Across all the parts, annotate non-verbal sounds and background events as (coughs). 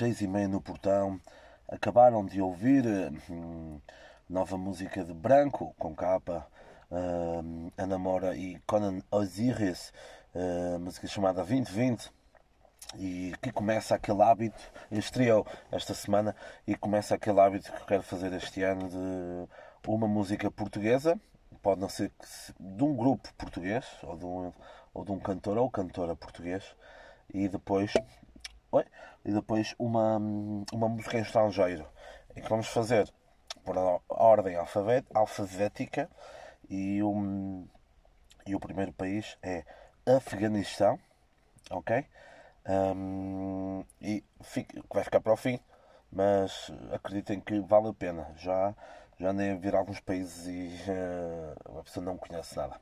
seis e meia no portão. Acabaram de ouvir hum, nova música de Branco, com capa, hum, Ana Mora e Conan Osiris, uh, música chamada 2020 e que começa aquele hábito, estreou esta semana e começa aquele hábito que quero fazer este ano de uma música portuguesa, pode não ser de um grupo português ou de um, ou de um cantor ou cantora português e depois Oi? E depois uma, uma música em estrangeiro. Em que vamos fazer por ordem alfabética e o, e o primeiro país é Afeganistão. Ok? Um, e fica, vai ficar para o fim, mas acreditem que vale a pena. Já, já nem vir alguns países e uh, a pessoa não conhece nada.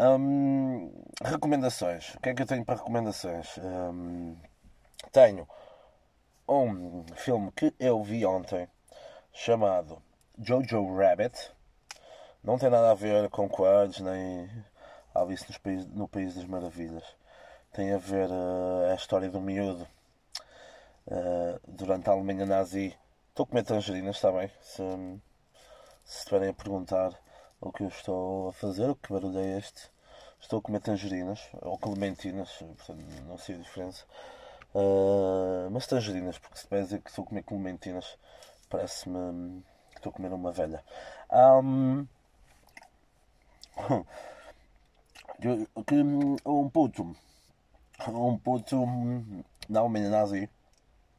Um, recomendações. O que é que eu tenho para recomendações? Um, tenho um filme que eu vi ontem chamado Jojo Rabbit. Não tem nada a ver com quads nem Alice nos país, no País das Maravilhas. Tem a ver uh, a história do miúdo uh, durante a Alemanha nazi Estou a comer tangerinas, está bem? Se, se estiverem a perguntar o que eu estou a fazer, o que barulho é este, estou a comer tangerinas, ou clementinas, portanto não sei a diferença. Uh, mas tangerinas, porque se a dizer que estou a comer clementinas, parece-me que estou a comer uma velha. Um, (laughs) que um puto, um puto da Alemanha nazi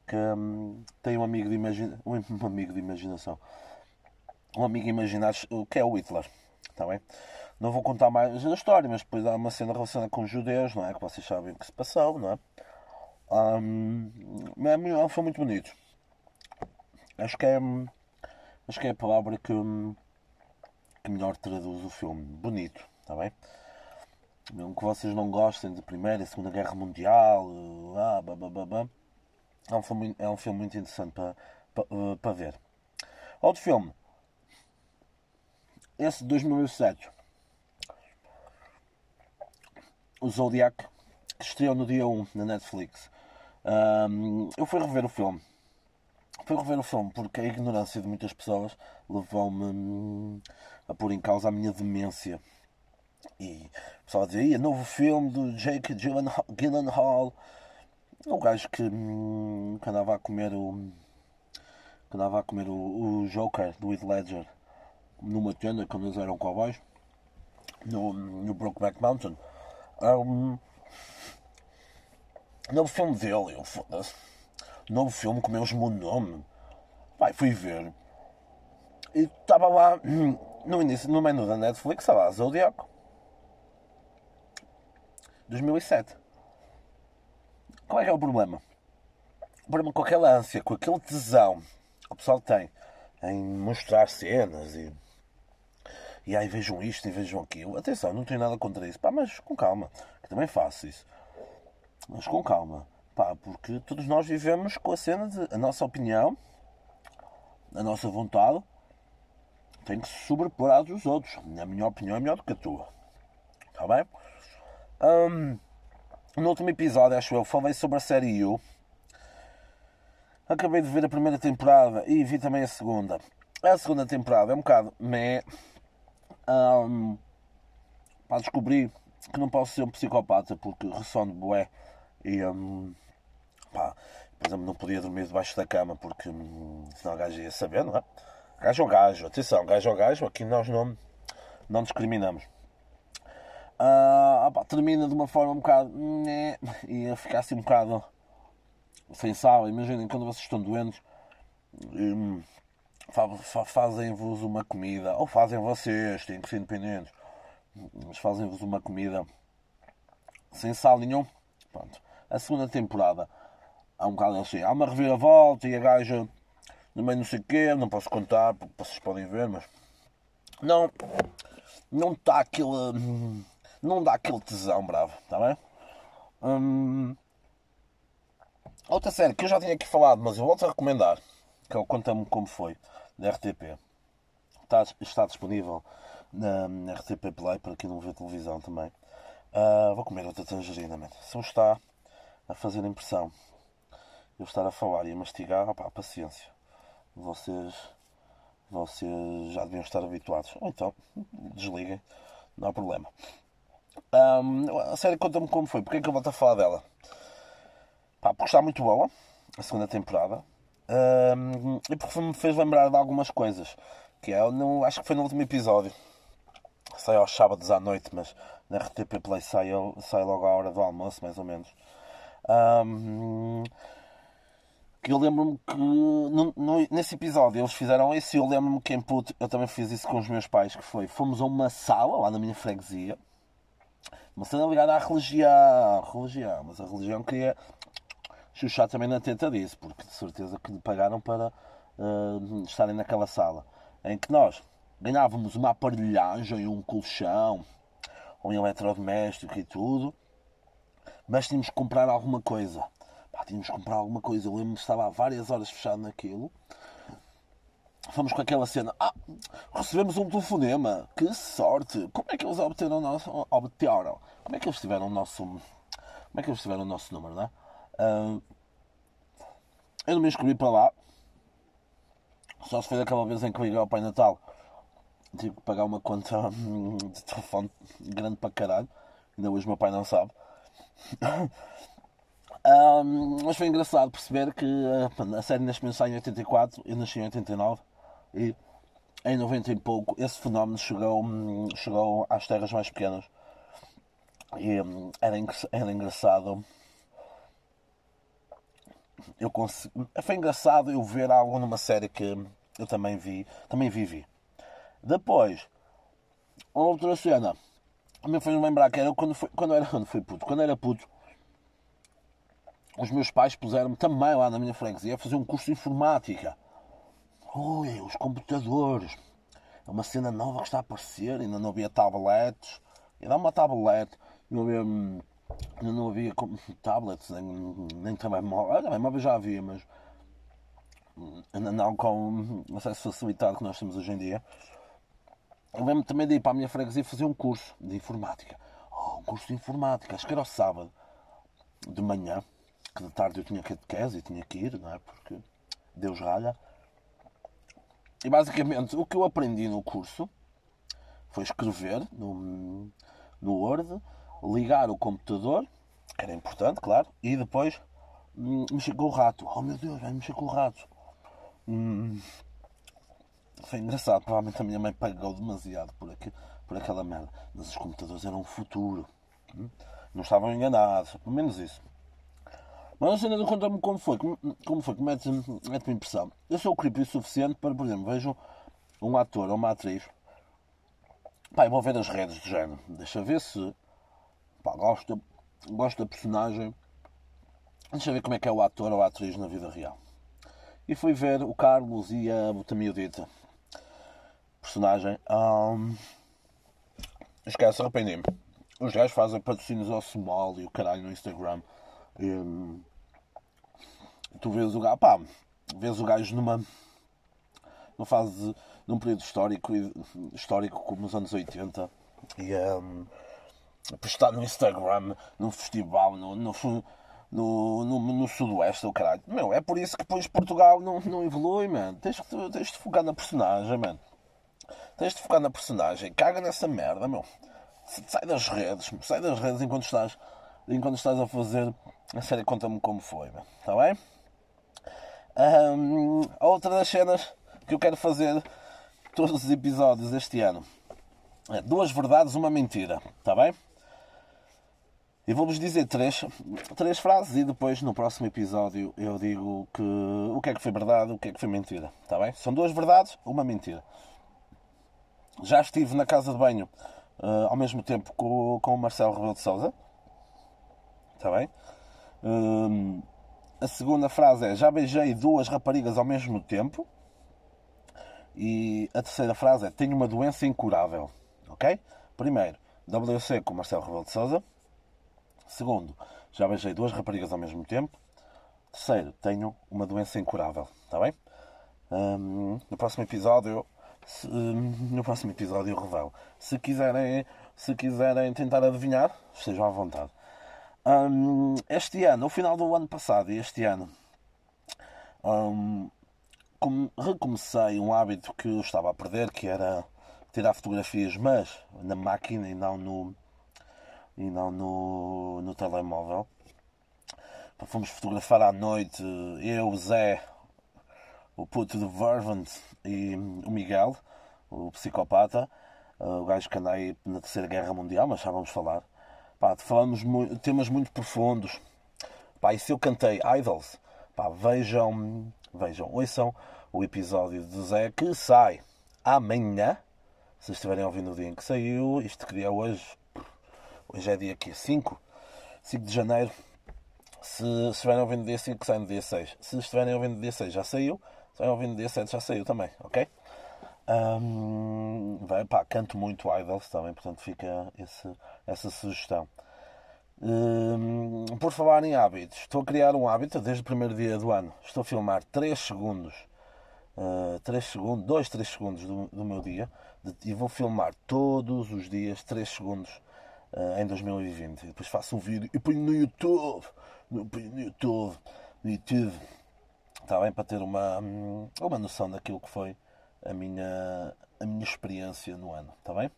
que hum, tem um amigo de imaginação. Um (laughs) amigo de imaginação. Um amigo imaginário que é o Hitler. Está bem? Não vou contar mais a história, mas depois há uma cena relacionada com os judeus, não é? Que vocês sabem o que se passou, não é? Um, é foi muito bonito. Acho que é. Acho que é a palavra que, que melhor traduz o filme. Bonito, está bem? Mesmo que vocês não gostem de Primeira e Segunda Guerra Mundial, ah, babá, é um filme, é um filme muito interessante para, para, eh, para ver. Outro filme. Esse de 2007. O Zodiac, que estreou no dia 1 na Netflix. Um, eu fui rever o filme. Fui rever o filme porque a ignorância de muitas pessoas levou-me hum, a pôr em causa a minha demência. E o pessoal dizia, novo filme do Jake Gyllenhaal o gajo que, hum, que andava a comer o. que andava a comer o, o Joker do Heath Ledger numa tenda quando eles eram cowboys no, no Brokeback Mountain. Um, novo filme dele, eu foda-se. Novo filme com o mesmo nome. Fui ver. E estava lá hum, no início, no menu da Netflix, estava lá Zodiac 2007. Qual é que é o problema? O problema com aquela ânsia, com aquele tesão que o pessoal tem em mostrar cenas e. E aí vejam isto e vejam aquilo. Atenção, não tenho nada contra isso. Pá, mas com calma. Que também faço isso. Mas com calma. Pá, porque todos nós vivemos com a cena de a nossa opinião, a nossa vontade tem que se sobrepor à dos outros. A minha opinião é melhor do que a tua. Está bem? Hum, no último episódio, acho eu, falei sobre a série You. Acabei de ver a primeira temporada e vi também a segunda. A segunda temporada é um bocado meh. Um, para descobrir que não posso ser um psicopata porque ressono bué e um, pá, por exemplo, não podia dormir debaixo da cama porque hum, senão o gajo ia saber, não é? Gajo ou gajo, atenção, gajo ou gajo, aqui nós não, não discriminamos. Uh, termina de uma forma um bocado. E (laughs) a ficar assim um bocado sem sal. Imaginem quando vocês estão doentes, um, fazem-vos uma comida, ou fazem vocês, têm que ser independentes, mas fazem-vos uma comida sem sal nenhum. Pronto. A segunda temporada há um bocado assim, há uma reviravolta e a gaja no meio não sei o quê, não posso contar porque vocês podem ver, mas não, não está aquele. Não dá aquele tesão bravo, está bem? Hum... Outra série que eu já tinha aqui falado, mas eu volto a recomendar, que é o Conta-me Como Foi, da RTP. Está, está disponível na, na, RTP Play, para quem não vê televisão também. Uh, vou comer outra tangerina. Se eu está a fazer impressão, eu estar a falar e a mastigar, opá, paciência. Vocês, vocês já deviam estar habituados. Ou então, desliguem, não há problema. Um, a série conta-me como foi. Porquê é que eu volto a falar dela? Pá, porque está muito boa a segunda temporada. Um, e porque me fez lembrar de algumas coisas. Que é, no, acho que foi no último episódio. Sai aos sábados à noite, mas na RTP Play sai logo à hora do almoço, mais ou menos. Um, que eu lembro-me que no, no, nesse episódio eles fizeram isso e eu lembro-me que em puto eu também fiz isso com os meus pais, que foi, fomos a uma sala lá na minha freguesia uma cena ligada à religião, religião, mas a religião queria chuchar também na teta disso, porque de certeza que lhe pagaram para uh, estarem naquela sala, em que nós ganhávamos uma aparelhagem, um colchão, um eletrodoméstico e tudo, mas tínhamos que comprar alguma coisa. Pá, tínhamos que comprar alguma coisa. Eu lembro-me que estava há várias horas fechado naquilo fomos com aquela cena. Ah, recebemos um telefonema. Que sorte! Como é que eles obteram o nosso. Obteram? Como é que eles tiveram o nosso. Como é que eles tiveram o nosso número, não é? Uh, eu não me inscrevi para lá. Só se foi daquela vez em que liguei ao Pai Natal. Tive que pagar uma conta hum, de telefone grande para caralho. Ainda hoje o meu pai não sabe. Um, mas foi engraçado perceber que uh, a série nasceu em 84, eu nasci em 89 e em 90 e pouco esse fenómeno chegou, hum, chegou às terras mais pequenas. E hum, era, era engraçado. Eu foi engraçado eu ver algo numa série que eu também vi, também vivi. Depois, outra cena, me fez lembrar que era quando, foi, quando, era, (laughs) quando fui puto. Quando era puto, os meus pais puseram-me também lá na minha freguesia a fazer um curso de informática. Ui, os computadores. É uma cena nova que está a aparecer, ainda não havia tablets. Ainda há uma tablet, não havia, não havia (laughs) tablets, nem, nem telemóvel. Telemóvel já havia, mas ainda não com acesso facilitado que nós temos hoje em dia. Eu lembro também de ir para a minha freguesia fazer um curso de informática. Oh, um curso de informática, acho que era o sábado de manhã que de tarde eu tinha catequese e tinha que ir, não é? Porque Deus ralha. E basicamente o que eu aprendi no curso foi escrever no, no Word, ligar o computador, que era importante, claro, e depois hum, mexer com o rato. Oh meu Deus, vai mexer com o rato. Hum, foi engraçado, provavelmente a minha mãe pagou demasiado por, aqui, por aquela merda. Mas os computadores eram o futuro. Não estavam enganados, pelo menos isso. Mas a cena do conta-me como foi, como foi, que mete-me mete impressão. Eu sou creepy o suficiente para, por exemplo, vejo um ator ou uma atriz, pá, eu vou ver as redes do género, deixa ver se, pá, gosto, gosto da personagem, deixa ver como é que é o ator ou a atriz na vida real. E fui ver o Carlos e a Botamiudita, personagem, um, esquece, arrependi-me. Os gajos fazem patrocínios ao Small e o caralho no Instagram. E, tu vês o gajo, pá, vês o gajo numa, numa fase, num período histórico, histórico como nos anos 80 e um, postar no Instagram, num festival, no, no, no, no, no Sudoeste, o caralho. Meu, é por isso que depois Portugal não, não evolui, mano. Tens, tens de focar na personagem, mano. Tens de focar na personagem. Caga nessa merda, meu. Sai das redes, sai das redes enquanto estás, enquanto estás a fazer a série. Conta-me como foi, está bem? Um, outra das cenas que eu quero fazer todos os episódios este ano é duas verdades, uma mentira, está bem? E vou-vos dizer três, três frases e depois no próximo episódio eu digo que, o que é que foi verdade, o que é que foi mentira. Está bem? São duas verdades, uma mentira. Já estive na casa de banho uh, ao mesmo tempo com, com o Marcelo Rebelo de Souza. Está bem? Uh, a segunda frase é: Já beijei duas raparigas ao mesmo tempo. E a terceira frase é: Tenho uma doença incurável. Ok? Primeiro, WC com Marcelo Rebelo de Souza. Segundo, já beijei duas raparigas ao mesmo tempo. Terceiro, tenho uma doença incurável. Está bem? Um, no próximo episódio, se, no próximo episódio eu revelo. Se quiserem, se quiserem tentar adivinhar, estejam à vontade um, este ano, no final do ano passado e este ano, um, recomecei um hábito que eu estava a perder, que era tirar fotografias, mas na máquina e não no, e não no, no telemóvel. Fomos fotografar à noite, eu, Zé, o puto de Vervant e o Miguel, o psicopata, o gajo que anda aí na Terceira Guerra Mundial, mas já vamos falar. Pá, falamos temas muito profundos. Pá, e se eu cantei Idols, pá, vejam, vejam, ouçam o episódio do Zé que sai amanhã. Se estiverem ouvindo o dia em que saiu, isto que dia é hoje? Hoje é dia aqui 5, 5 de janeiro. Se estiverem ouvindo dia 5, sai no dia 6. Se estiverem ouvindo dia 6, já saiu. Estiverem ouvindo dia 7, já saiu também, ok? Um, vai, pá, canto muito Idols também, portanto fica esse, essa sugestão. Um, por falar em hábitos, estou a criar um hábito desde o primeiro dia do ano. Estou a filmar 3 segundos, uh, 3 segundos 2, 3 segundos do, do meu dia de, e vou filmar todos os dias 3 segundos uh, em 2020. E depois faço um vídeo e ponho no YouTube. No, no YouTube. No YouTube. Está bem? Para ter uma, uma noção daquilo que foi a minha, a minha experiência no ano. Está bem?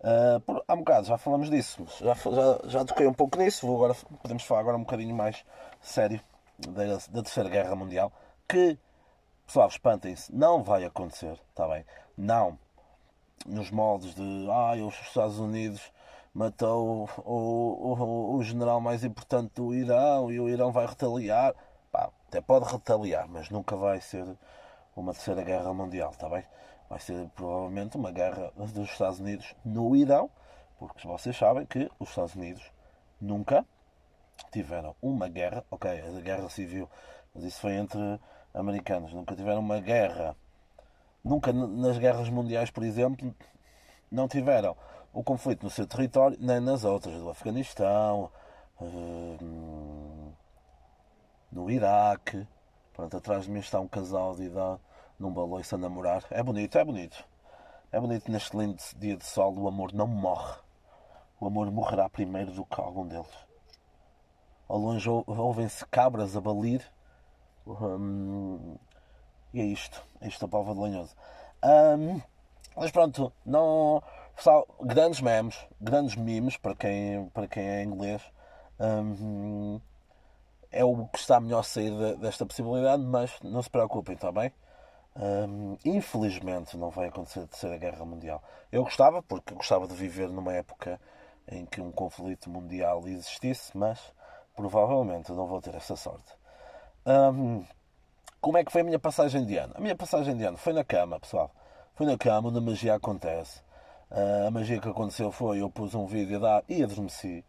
Uh, por, há um bocado já falamos disso, já, já, já toquei um pouco nisso. Vou agora, podemos falar agora um bocadinho mais sério da, da Terceira Guerra Mundial. Que, pessoal, espantem-se, não vai acontecer. Está bem? Não nos moldes de ah, os Estados Unidos matou o, o, o, general mais importante do Irão e o Irão vai retaliar. Até pode retaliar, mas nunca vai ser uma terceira guerra mundial, está bem? Vai ser provavelmente uma guerra dos Estados Unidos no Irão, porque vocês sabem que os Estados Unidos nunca tiveram uma guerra, ok, a guerra civil, mas isso foi entre americanos, nunca tiveram uma guerra, nunca nas guerras mundiais, por exemplo, não tiveram o conflito no seu território, nem nas outras, do Afeganistão, hum, no Iraque. Pronto, atrás de mim está um casal de idade num baloiço a namorar. É bonito, é bonito. É bonito neste lindo dia de sol. O amor não morre. O amor morrerá primeiro do que algum deles. Ao longe ouvem-se cabras a balir. Hum, e é isto. É isto a prova de Lanhoso. Hum, mas pronto, não. Pessoal, grandes memes, grandes memes para quem, para quem é inglês. Um, é o que está melhor sair desta possibilidade, mas não se preocupem, está bem? Infelizmente não vai acontecer a terceira guerra mundial. Eu gostava, porque gostava de viver numa época em que um conflito mundial existisse, mas provavelmente não vou ter essa sorte. Como é que foi a minha passagem de ano? A minha passagem de ano foi na cama, pessoal. Foi na cama onde a magia acontece. Uh, a magia que aconteceu foi eu pus um vídeo a dar e adormeci.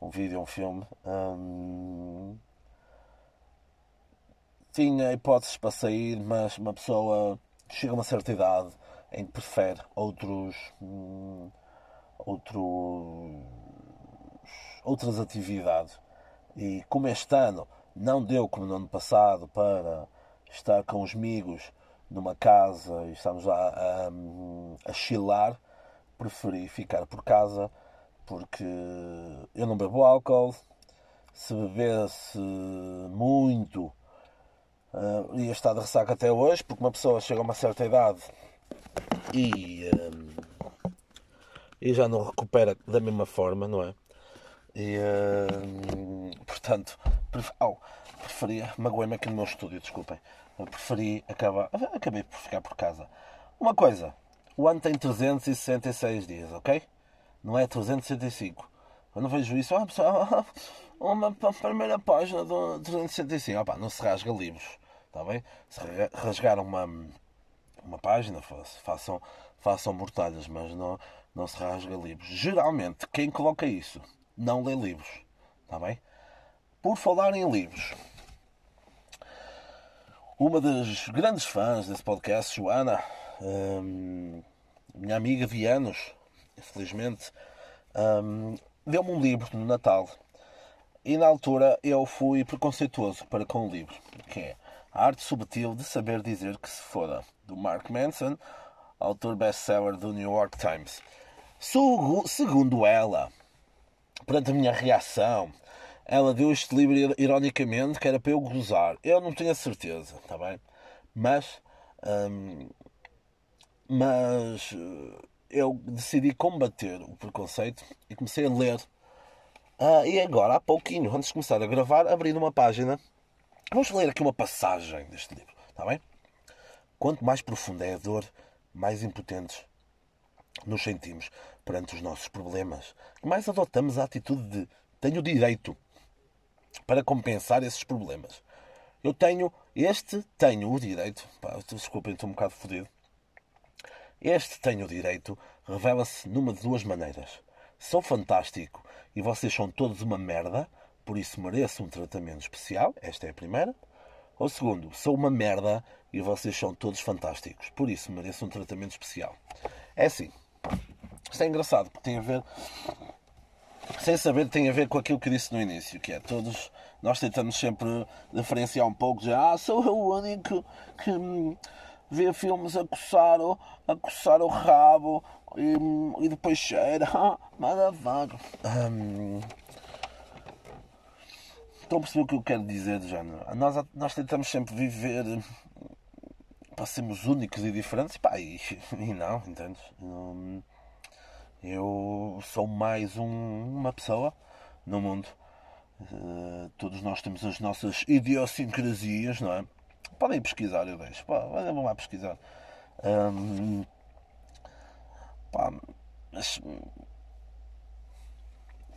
Um vídeo, um filme. Um... Tinha hipóteses para sair, mas uma pessoa chega a uma certa idade em que prefere outros. Hum, outros outras atividades. E como este ano não deu como no ano passado para estar com os amigos numa casa e estamos lá a, a, a chilar, preferi ficar por casa porque eu não bebo álcool. Se bebesse muito, uh, ia estar de ressaca até hoje, porque uma pessoa chega a uma certa idade e, uh, e já não recupera da mesma forma, não é? E, uh, portanto, pref... oh, preferia. Magoei-me aqui no meu estúdio, desculpem. Eu preferi acabar. Acabei por ficar por casa. Uma coisa. O ano tem 366 dias, ok? Não é 365. Eu não vejo isso. Ah, pessoal, (laughs) uma primeira página do 365. Opa, não se rasga livros. Está bem? Se rasgar uma, uma página, façam, façam mortalhas, mas não, não se rasga livros. Geralmente, quem coloca isso não lê livros. Está bem? Por falar em livros, uma das grandes fãs desse podcast, Joana, hum, minha amiga de anos, infelizmente, hum, deu-me um livro no Natal. E na altura eu fui preconceituoso para com o livro, que é A Arte Subtil de Saber Dizer que se foda, do Mark Manson, autor best-seller do New York Times. Segundo ela, perante a minha reação ela deu este livro ironicamente que era para eu gozar. Eu não tenho a certeza, está bem? Mas. Hum, mas eh, eu decidi combater o preconceito e comecei a ler. Ah, e agora, há pouquinho, antes de começar a gravar, abri uma página. Vamos ler aqui uma passagem deste livro, está bem? Quanto mais profunda é a dor, mais impotentes nos sentimos perante os nossos problemas. Mais adotamos a atitude de tenho direito para compensar esses problemas. Eu tenho, este tenho o direito, pá, desculpem, estou um bocado fodido. Este tenho o direito revela-se numa de duas maneiras. Sou fantástico e vocês são todos uma merda, por isso mereço um tratamento especial. Esta é a primeira. Ou segundo, sou uma merda e vocês são todos fantásticos, por isso mereço um tratamento especial. É assim. Isto é engraçado, porque tem a ver sem saber tem a ver com aquilo que disse no início, que é todos nós tentamos sempre diferenciar um pouco de ah, sou eu o único que hum, vê filmes a coçar, a coçar o rabo e, hum, e depois cheira, ah, (laughs) motherfucker. Hum, Estão a perceber o que eu quero dizer, género? Nós, nós tentamos sempre viver para sermos únicos e diferentes, pá, e, (laughs) e não, entendes? Eu sou mais um, uma pessoa no mundo. Uh, todos nós temos as nossas idiosincrasias, não é? Podem pesquisar, eu deixo. Pá, vão lá pesquisar. Um, pá, mas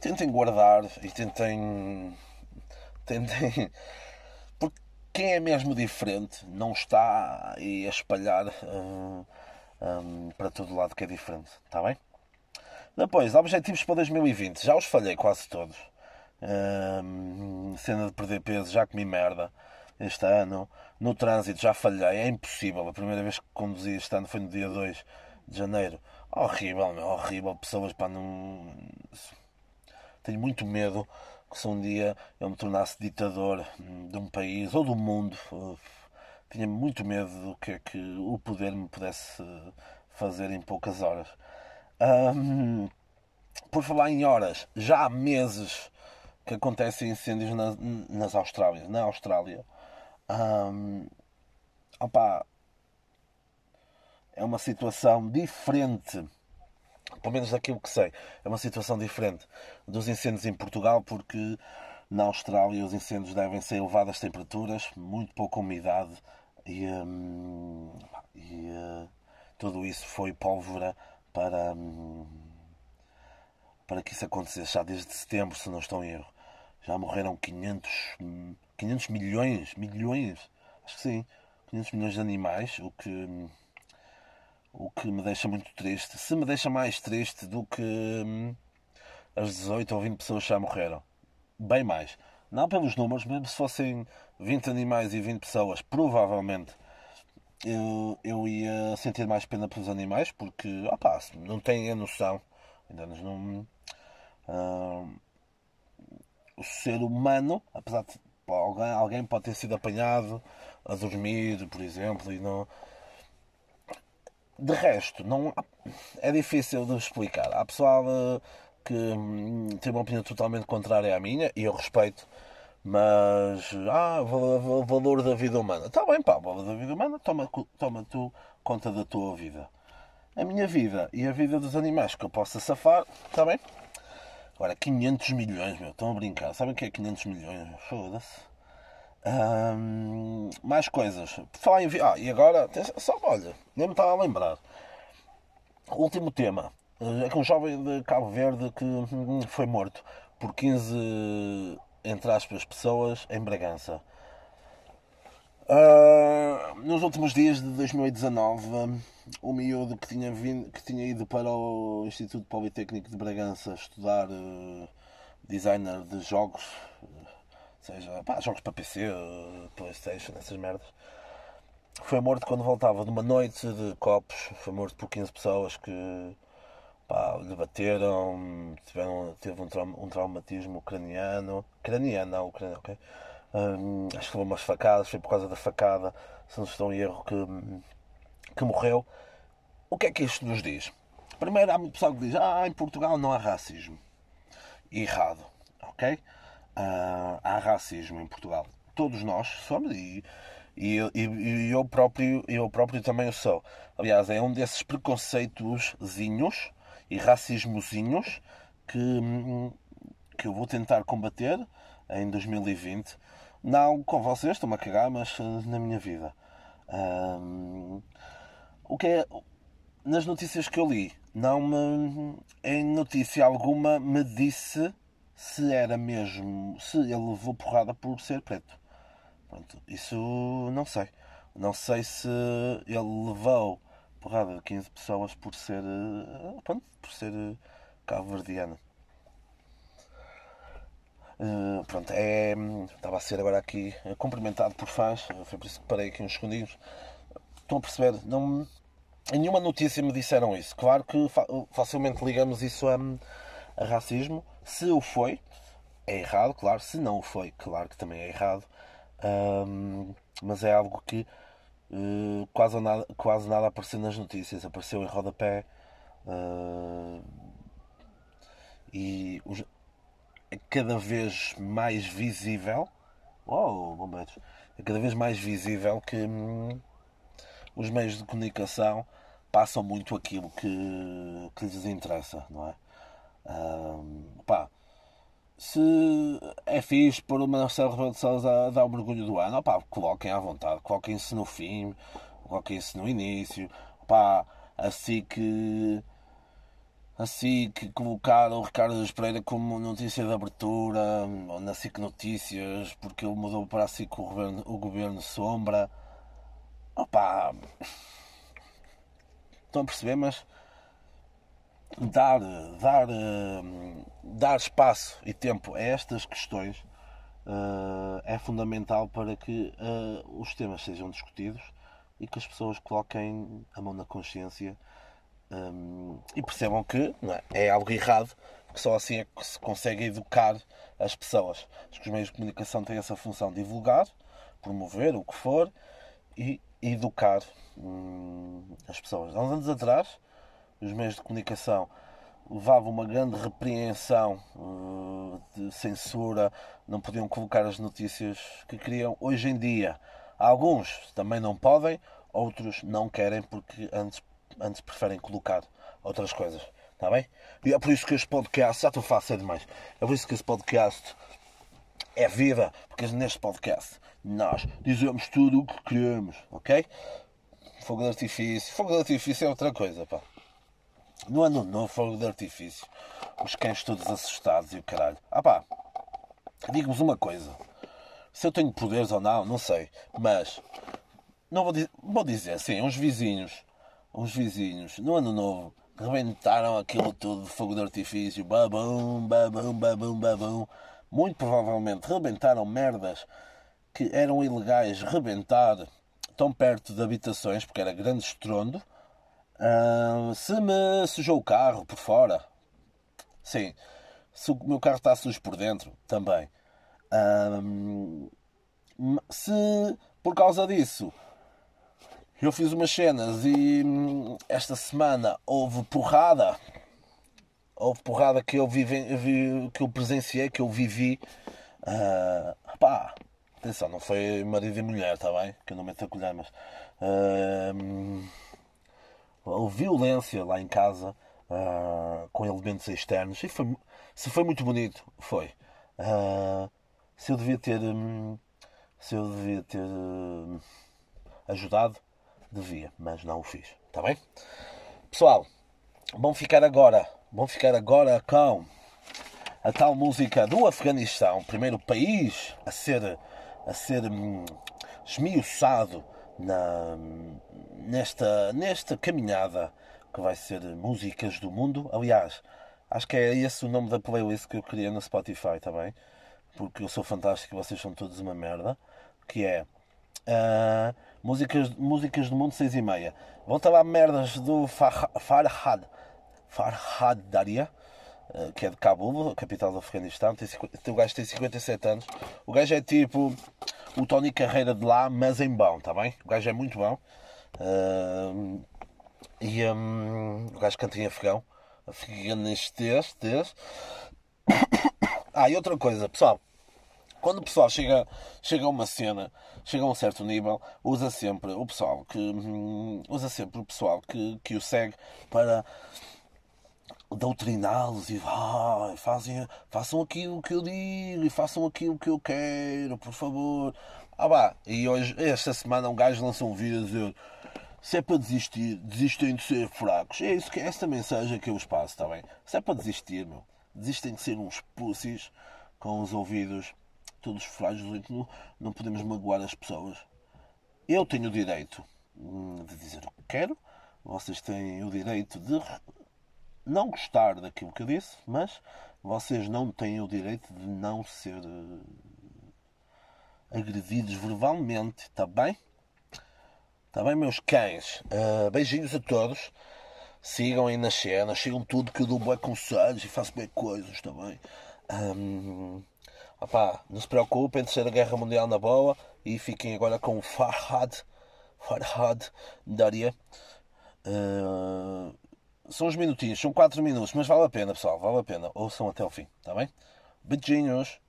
tentem guardar e tentem. Porque quem é mesmo diferente não está a espalhar um, um, para todo lado que é diferente, está bem? Depois, objetivos para 2020. Já os falhei quase todos. Um, cena de perder peso, já comi merda este ano. No trânsito já falhei, é impossível. A primeira vez que conduzi este ano foi no dia 2 de janeiro. Horrível, meu, horrível. Pessoas para não. Tenho muito medo que se um dia eu me tornasse ditador de um país ou do mundo. Tinha muito medo do que é que o poder me pudesse fazer em poucas horas. Um, por falar em horas, já há meses que acontecem incêndios na, nas Austrálias, na Austrália. Um, opa, é uma situação diferente, pelo menos daquilo que sei, é uma situação diferente dos incêndios em Portugal, porque na Austrália os incêndios devem ser elevadas temperaturas, muito pouca umidade e, um, e uh, tudo isso foi pólvora para, um, para que isso acontecesse já desde setembro, se não estou em erro. Já morreram 500, 500 milhões, milhões, acho que sim, 500 milhões de animais, o que, o que me deixa muito triste. Se me deixa mais triste do que hum, as 18 ou 20 pessoas já morreram. Bem mais. Não pelos números, mesmo se fossem 20 animais e 20 pessoas, provavelmente eu, eu ia sentir mais pena pelos animais, porque, opá, não têm a noção, ainda não. Uh, o ser humano, apesar de alguém, alguém pode ter sido apanhado a dormir, por exemplo, e não. De resto, não é difícil de explicar. Há pessoal eh, que hum, tem uma opinião totalmente contrária à minha e eu respeito, mas ah, valor da vida humana. Está bem, pá, valor da vida humana, toma, toma tu conta da tua vida. A minha vida e a vida dos animais que eu possa safar, está bem? Agora, 500 milhões, meu, estão a brincar. Sabem o que é 500 milhões? Foda-se. Mais coisas. Falar em. Ah, e agora. Só, olha, nem me estava a lembrar. Último tema. É que um jovem de Cabo Verde que hum, foi morto por 15, entre aspas, pessoas em Bragança. Uh, nos últimos dias de 2019 o miúdo que tinha, vindo, que tinha ido para o Instituto Politécnico de Bragança estudar uh, designer de jogos, seja pá, jogos para PC, eh, Playstation, essas merdas. Foi morto quando voltava de uma noite de copos. Foi morto por 15 pessoas que pá, lhe bateram, tiveram, teve um, um traumatismo ucraniano. Ucraniano, não, ok? Acho que levou umas facadas, foi por causa da facada, se não estou em erro, que que morreu. O que é que isto nos diz? Primeiro, há muito pessoal que diz: Ah, em Portugal não há racismo. Errado, ok? Uh, há racismo em Portugal. Todos nós somos e, e, e, eu, próprio, eu próprio também o sou. Aliás, é um desses preconceitozinhos e racismozinhos que, que eu vou tentar combater em 2020. Não com vocês, estou-me a cagar, mas na minha vida. Um, o que é. Nas notícias que eu li, não me. Em notícia alguma me disse se era mesmo. Se ele levou porrada por ser preto. Pronto, isso não sei. Não sei se ele levou porrada de 15 pessoas por ser. Pronto, por ser cabo-verdiano. Uh, pronto, é, estava a ser agora aqui cumprimentado por fãs, foi por isso que parei aqui uns segundinhos. Estão a perceber? Não, em nenhuma notícia me disseram isso. Claro que facilmente ligamos isso a, a, racismo. Se o foi, é errado, claro. Se não o foi, claro que também é errado. Um, mas é algo que uh, quase, nada, quase nada apareceu nas notícias. Apareceu em rodapé. Uh, e os, é cada vez mais visível. Oh, bombeiros! É cada vez mais visível que hum, os meios de comunicação passam muito aquilo que, que lhes interessa, não é? Hum, pá, se é fixe por uma Marcelo Rebelo de Sousa dar o mergulho do ano, opá, coloquem à vontade, coloquem-se no fim, coloquem-se no início, opá, assim que assim que colocaram o Ricardo Espreira como notícia de abertura na SIC Notícias porque ele mudou para a SIC o governo, o governo Sombra opá estão a perceber mas dar, dar, dar espaço e tempo a estas questões uh, é fundamental para que uh, os temas sejam discutidos e que as pessoas coloquem a mão na consciência um, e percebam que é? é? algo errado, que só assim é que se consegue educar as pessoas. Acho que os meios de comunicação têm essa função de divulgar, promover o que for e educar hum, as pessoas. Há uns anos atrás, os meios de comunicação levavam uma grande repreensão uh, de censura, não podiam colocar as notícias que queriam. Hoje em dia, alguns também não podem, outros não querem porque antes, antes preferem colocar outras coisas. Está bem? E é por isso que este podcast, já estou fácil demais, é por isso que este podcast é vida, porque neste podcast nós dizemos tudo o que queremos, ok? Fogo de artifício, fogo de artifício é outra coisa, pá. No ano novo, fogo de artifício. Os cães todos assustados e o caralho. Ah pá, digo-vos uma coisa. Se eu tenho poderes ou não, não sei. Mas, não vou dizer, vou dizer assim, uns vizinhos, uns vizinhos, no ano novo, rebentaram aquilo tudo de fogo de artifício. Babum, babum, babum, babum. Muito provavelmente rebentaram merdas que eram ilegais rebentar tão perto de habitações, porque era grande estrondo Se me sujou o carro por fora, sim. Se o meu carro está sujo por dentro, também. Se por causa disso eu fiz umas cenas e hum, esta semana houve porrada, houve porrada que eu vivi, que eu presenciei, que eu vivi. Uh, pá, atenção, não foi marido e mulher, está bem? Que eu não meto a colher, mas. Uh, houve violência lá em casa uh, com elementos externos. E foi, se foi muito bonito, foi. Uh, se eu devia ter. Um, se eu devia ter um, ajudado, devia, mas não o fiz. Está bem? Pessoal, vamos ficar agora. Vamos ficar agora com a tal música do Afeganistão, primeiro país a ser, a ser hum, esmiuçado na, nesta, nesta caminhada que vai ser Músicas do Mundo. Aliás, acho que é esse o nome da playlist que eu queria no Spotify também, porque eu sou fantástico e vocês são todos uma merda. Que é uh, músicas, músicas do Mundo 6 e meia. Volta lá merdas do Farhad, Farhad Daria ah, que é de Cabul, capital do Afeganistão. Tem, o gajo tem 57 anos. O gajo é tipo o Tony Carreira de lá, mas em bom, está bem? O gajo é muito bom. Uh, e um, o gajo canta em afegão. Afeganistês. (coughs) Ah, e outra coisa, pessoal. Quando o pessoal chega, chega a uma cena, chega a um certo nível, usa sempre o pessoal que hum, usa sempre o pessoal que, que o segue para doutriná-los e ah, fazem, façam aquilo que eu digo e façam aquilo que eu quero, por favor. Ah vá, e hoje, esta semana um gajo lançou um vídeo a dizer se é para desistir, desistem de ser fracos. É isso que é esta mensagem que eu vos passo, está bem? Se é para desistir, meu, desistem de ser uns pussies com os ouvidos todos frágeis, não, não podemos magoar as pessoas. Eu tenho o direito hum, de dizer o que quero, vocês têm o direito de não gostar daquilo que eu disse, mas vocês não têm o direito de não ser uh, agredidos verbalmente, está bem? Está bem, meus cães? Uh, beijinhos a todos. Sigam aí nas cenas, sigam tudo que eu dou bem conselhos e faço bem coisas também. Um, não se preocupem, Terceira Guerra Mundial na boa e fiquem agora com Farhad, Farhad Daria. Uh, são uns minutinhos, são 4 minutos, mas vale a pena, pessoal, vale a pena. Ouçam até o fim, está bem? Beijinhos!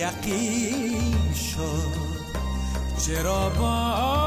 یقین شد. چرا با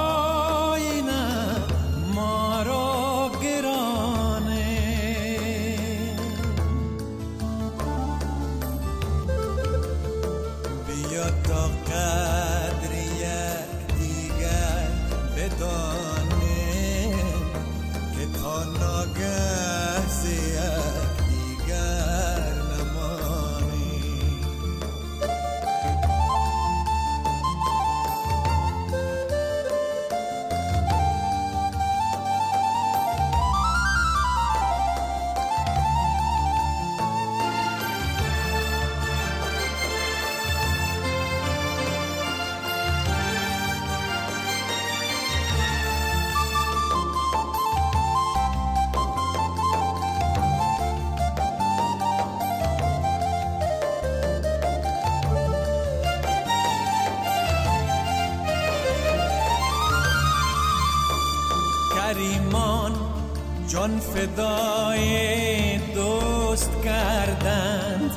جان فدای دوست کردند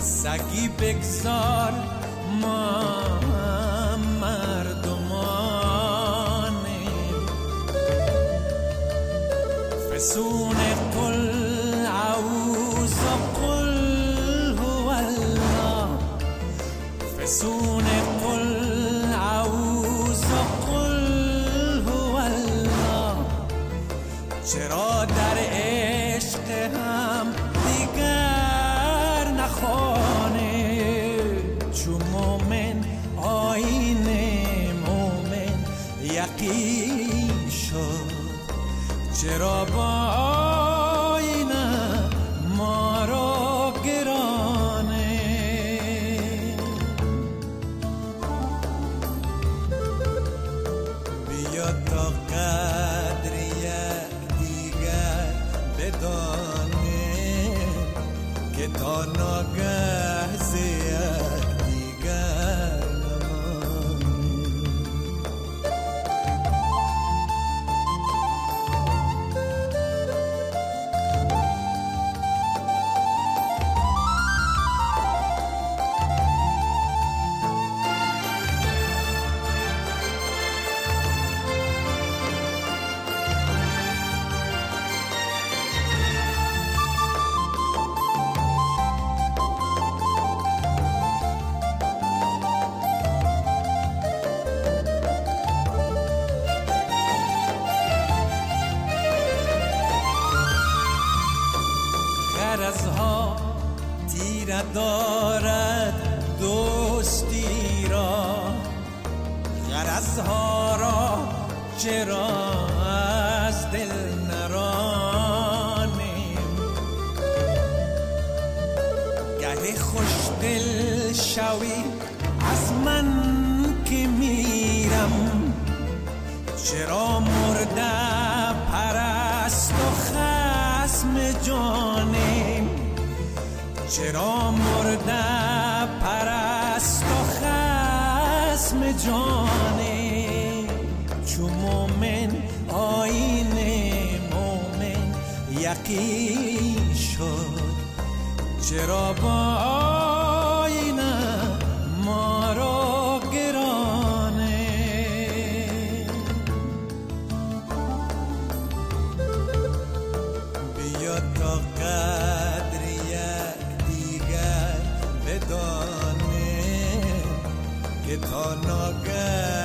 سگی بگذار ما مردمانیم. فسونه Ketanagam مشغل شوی از من که میرم. چرا مرده پرست و خسم جانم چرا مرده پرست و خسم جانم چو مومن آین مومن یقین شد. چرا با not good.